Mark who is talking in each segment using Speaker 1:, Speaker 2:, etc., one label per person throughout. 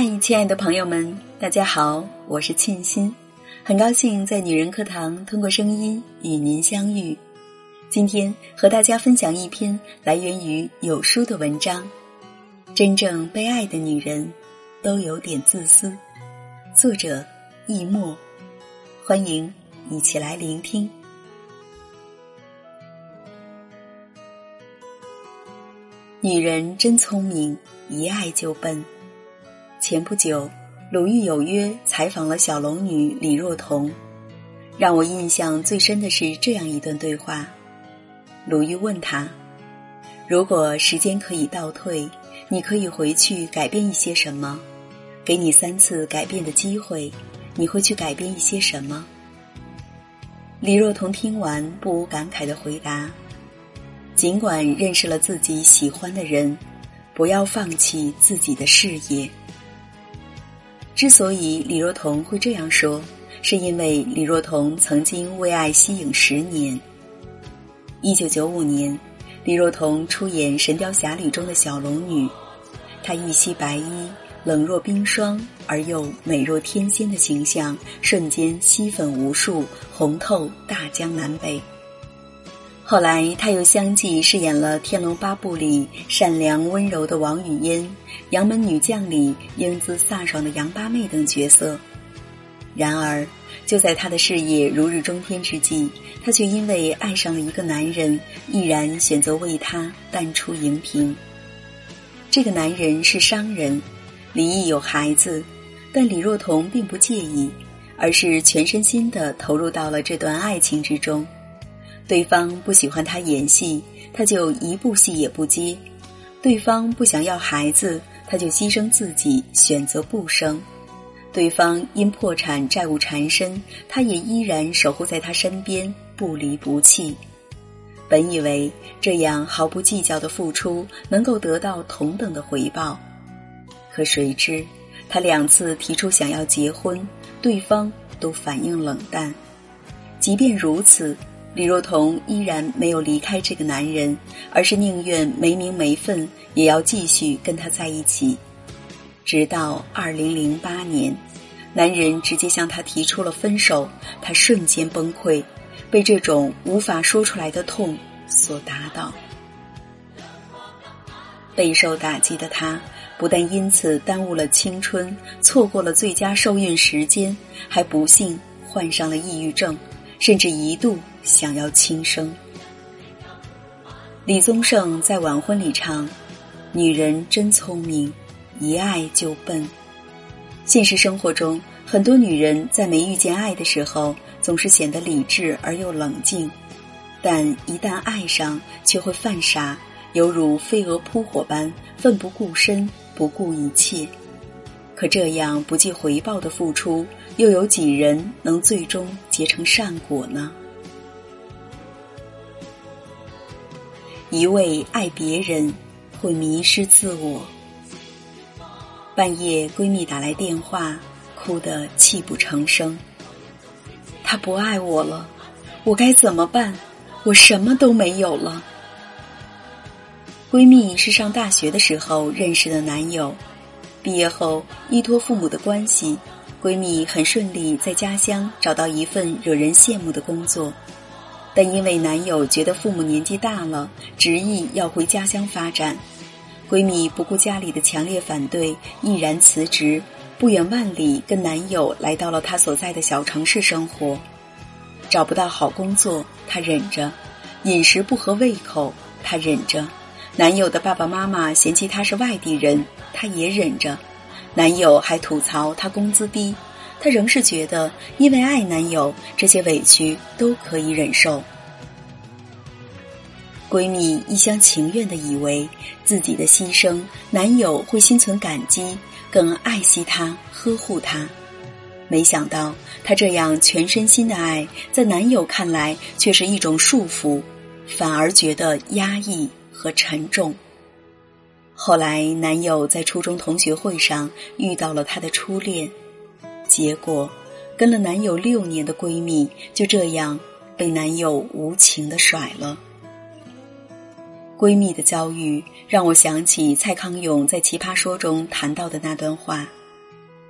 Speaker 1: 嗨，亲爱的朋友们，大家好，我是沁心，很高兴在女人课堂通过声音与您相遇。今天和大家分享一篇来源于有书的文章：真正被爱的女人，都有点自私。作者：易墨，欢迎一起来聆听。女人真聪明，一爱就笨。前不久，鲁豫有约采访了小龙女李若彤，让我印象最深的是这样一段对话。鲁豫问他：“如果时间可以倒退，你可以回去改变一些什么？给你三次改变的机会，你会去改变一些什么？”李若彤听完，不无感慨的回答：“尽管认识了自己喜欢的人，不要放弃自己的事业。”之所以李若彤会这样说，是因为李若彤曾经为爱息影十年。一九九五年，李若彤出演《神雕侠侣》中的小龙女，她一袭白衣，冷若冰霜而又美若天仙的形象，瞬间吸粉无数，红透大江南北。后来，他又相继饰演了《天龙八部》里善良温柔的王语嫣，《杨门女将》里英姿飒爽的杨八妹等角色。然而，就在他的事业如日中天之际，他却因为爱上了一个男人，毅然选择为他淡出荧屏。这个男人是商人，离异有孩子，但李若彤并不介意，而是全身心的投入到了这段爱情之中。对方不喜欢他演戏，他就一部戏也不接；对方不想要孩子，他就牺牲自己选择不生；对方因破产债务缠身，他也依然守护在他身边不离不弃。本以为这样毫不计较的付出能够得到同等的回报，可谁知他两次提出想要结婚，对方都反应冷淡。即便如此。李若彤依然没有离开这个男人，而是宁愿没名没分，也要继续跟他在一起。直到二零零八年，男人直接向她提出了分手，她瞬间崩溃，被这种无法说出来的痛所打倒。备受打击的她，不但因此耽误了青春，错过了最佳受孕时间，还不幸患上了抑郁症。甚至一度想要轻生。李宗盛在晚婚里唱：“女人真聪明，一爱就笨。”现实生活中，很多女人在没遇见爱的时候，总是显得理智而又冷静，但一旦爱上，却会犯傻，犹如飞蛾扑火般奋不顾身，不顾一切。可这样不计回报的付出。又有几人能最终结成善果呢？一味爱别人，会迷失自我。半夜，闺蜜打来电话，哭得泣不成声。他不爱我了，我该怎么办？我什么都没有了。闺蜜是上大学的时候认识的男友，毕业后依托父母的关系。闺蜜很顺利在家乡找到一份惹人羡慕的工作，但因为男友觉得父母年纪大了，执意要回家乡发展，闺蜜不顾家里的强烈反对，毅然辞职，不远万里跟男友来到了她所在的小城市生活。找不到好工作，她忍着；饮食不合胃口，她忍着；男友的爸爸妈妈嫌弃她是外地人，她也忍着。男友还吐槽她工资低，她仍是觉得因为爱男友，这些委屈都可以忍受。闺蜜一厢情愿的以为自己的牺牲，男友会心存感激，更爱惜她、呵护她。没想到她这样全身心的爱，在男友看来却是一种束缚，反而觉得压抑和沉重。后来，男友在初中同学会上遇到了他的初恋，结果跟了男友六年的闺蜜就这样被男友无情的甩了。闺蜜的遭遇让我想起蔡康永在《奇葩说》中谈到的那段话：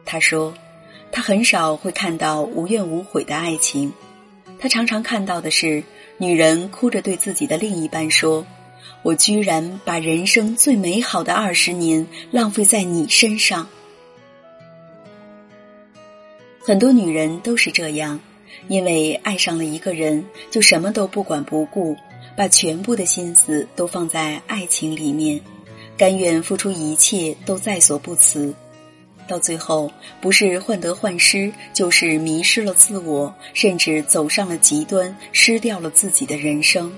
Speaker 1: 他说，他很少会看到无怨无悔的爱情，他常常看到的是女人哭着对自己的另一半说：“我居然把人生最美好的二十年浪费在你身上。”很多女人都是这样，因为爱上了一个人，就什么都不管不顾，把全部的心思都放在爱情里面，甘愿付出一切都在所不辞。到最后，不是患得患失，就是迷失了自我，甚至走上了极端，失掉了自己的人生。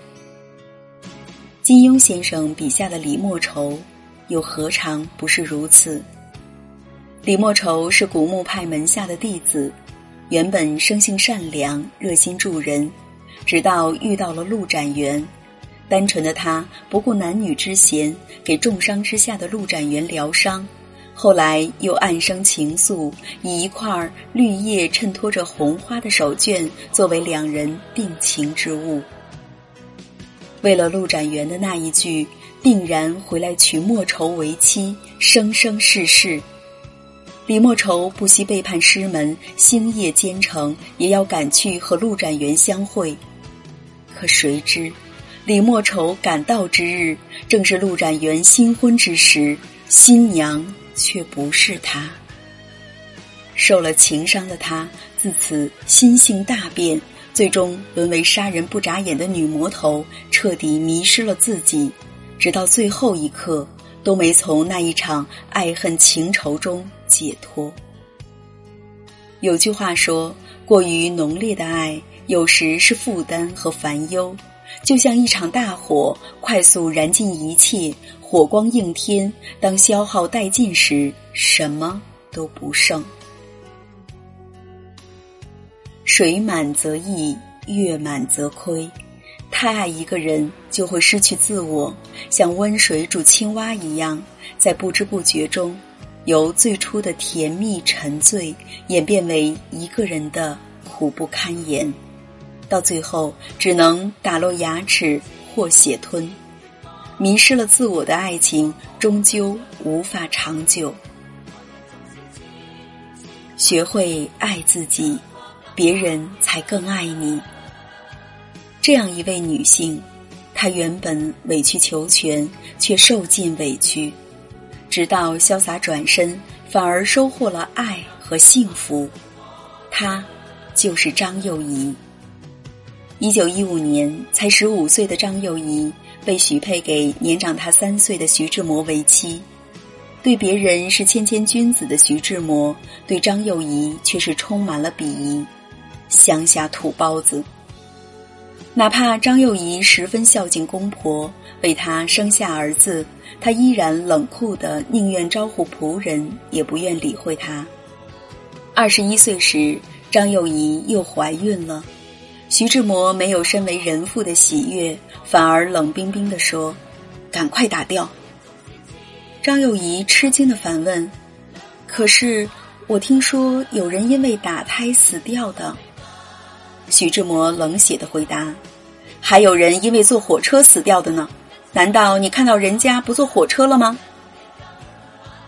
Speaker 1: 金庸先生笔下的李莫愁，又何尝不是如此？李莫愁是古墓派门下的弟子，原本生性善良，热心助人，直到遇到了陆展元。单纯的他不顾男女之嫌，给重伤之下的陆展元疗伤。后来又暗生情愫，以一块绿叶衬托着红花的手绢作为两人定情之物。为了陆展元的那一句“定然回来娶莫愁为妻”，生生世世。李莫愁不惜背叛师门，星夜兼程，也要赶去和陆展元相会。可谁知，李莫愁赶到之日，正是陆展元新婚之时，新娘却不是他。受了情伤的他，自此心性大变，最终沦为杀人不眨眼的女魔头，彻底迷失了自己，直到最后一刻。都没从那一场爱恨情仇中解脱。有句话说：“过于浓烈的爱，有时是负担和烦忧，就像一场大火，快速燃尽一切，火光映天。当消耗殆尽时，什么都不剩。水满则溢，月满则亏。”太爱一个人，就会失去自我，像温水煮青蛙一样，在不知不觉中，由最初的甜蜜沉醉，演变为一个人的苦不堪言，到最后只能打落牙齿或血吞。迷失了自我的爱情，终究无法长久。学会爱自己，别人才更爱你。这样一位女性，她原本委曲求全，却受尽委屈，直到潇洒转身，反而收获了爱和幸福。她就是张幼仪。一九一五年，才十五岁的张幼仪被许配给年长她三岁的徐志摩为妻。对别人是谦谦君子的徐志摩，对张幼仪却是充满了鄙夷，乡下土包子。哪怕张幼仪十分孝敬公婆，为他生下儿子，他依然冷酷的宁愿招呼仆人，也不愿理会他。二十一岁时，张幼仪又怀孕了，徐志摩没有身为人父的喜悦，反而冷冰冰的说：“赶快打掉。”张幼仪吃惊的反问：“可是我听说有人因为打胎死掉的。”徐志摩冷血的回答：“还有人因为坐火车死掉的呢，难道你看到人家不坐火车了吗？”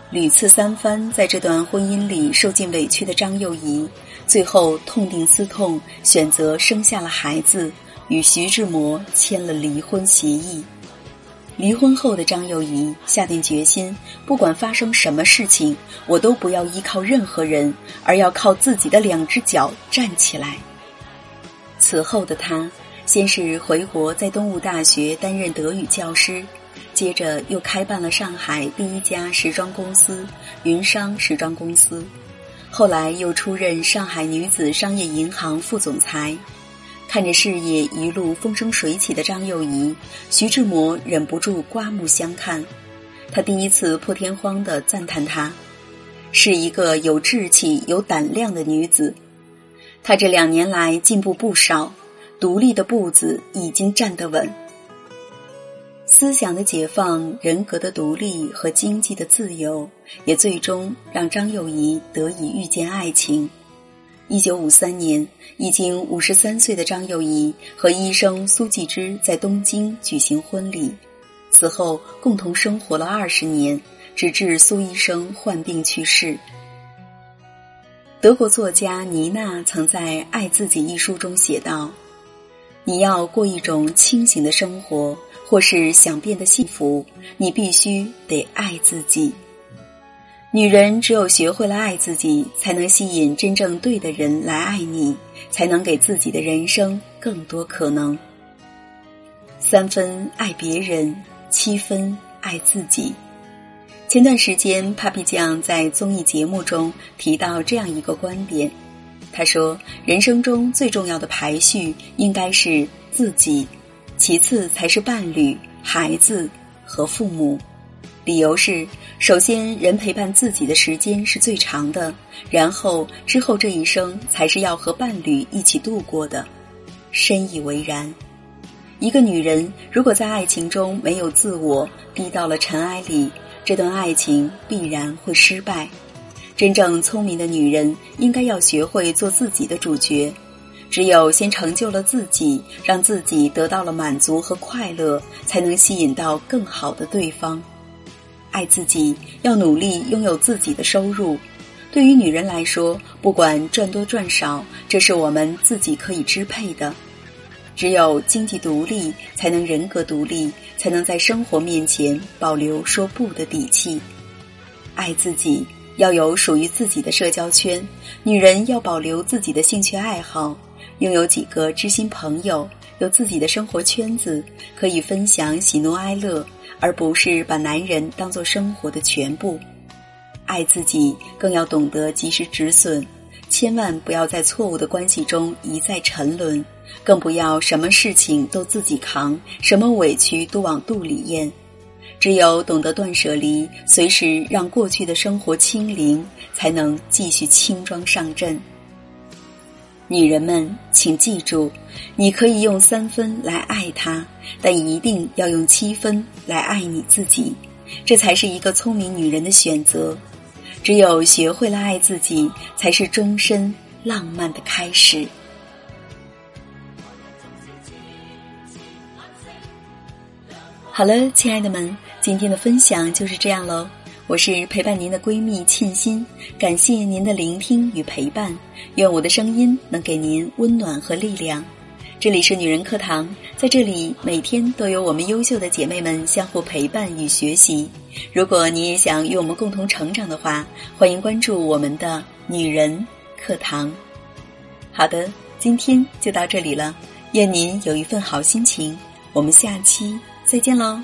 Speaker 1: 屡次三番在这段婚姻里受尽委屈的张幼仪，最后痛定思痛，选择生下了孩子，与徐志摩签了离婚协议。离婚后的张幼仪下定决心，不管发生什么事情，我都不要依靠任何人，而要靠自己的两只脚站起来。此后的他，先是回国在东吴大学担任德语教师，接着又开办了上海第一家时装公司——云商时装公司，后来又出任上海女子商业银行副总裁。看着事业一路风生水起的张幼仪，徐志摩忍不住刮目相看。他第一次破天荒地赞叹她，是一个有志气、有胆量的女子。他这两年来进步不少，独立的步子已经站得稳。思想的解放、人格的独立和经济的自由，也最终让张幼仪得以遇见爱情。一九五三年，已经五十三岁的张幼仪和医生苏纪之在东京举行婚礼，此后共同生活了二十年，直至苏医生患病去世。德国作家妮娜曾在《爱自己》一书中写道：“你要过一种清醒的生活，或是想变得幸福，你必须得爱自己。女人只有学会了爱自己，才能吸引真正对的人来爱你，才能给自己的人生更多可能。三分爱别人，七分爱自己。”前段时间，Papi 酱在综艺节目中提到这样一个观点，他说：“人生中最重要的排序应该是自己，其次才是伴侣、孩子和父母。理由是，首先人陪伴自己的时间是最长的，然后之后这一生才是要和伴侣一起度过的。深以为然。一个女人如果在爱情中没有自我，低到了尘埃里。”这段爱情必然会失败。真正聪明的女人应该要学会做自己的主角。只有先成就了自己，让自己得到了满足和快乐，才能吸引到更好的对方。爱自己，要努力拥有自己的收入。对于女人来说，不管赚多赚少，这是我们自己可以支配的。只有经济独立，才能人格独立，才能在生活面前保留说不的底气。爱自己，要有属于自己的社交圈。女人要保留自己的兴趣爱好，拥有几个知心朋友，有自己的生活圈子，可以分享喜怒哀乐，而不是把男人当做生活的全部。爱自己，更要懂得及时止损。千万不要在错误的关系中一再沉沦，更不要什么事情都自己扛，什么委屈都往肚里咽。只有懂得断舍离，随时让过去的生活清零，才能继续轻装上阵。女人们，请记住，你可以用三分来爱他，但一定要用七分来爱你自己，这才是一个聪明女人的选择。只有学会了爱自己，才是终身浪漫的开始。好了，亲爱的们，今天的分享就是这样喽。我是陪伴您的闺蜜沁心，感谢您的聆听与陪伴，愿我的声音能给您温暖和力量。这里是女人课堂，在这里每天都有我们优秀的姐妹们相互陪伴与学习。如果你也想与我们共同成长的话，欢迎关注我们的女人课堂。好的，今天就到这里了，愿您有一份好心情。我们下期再见喽。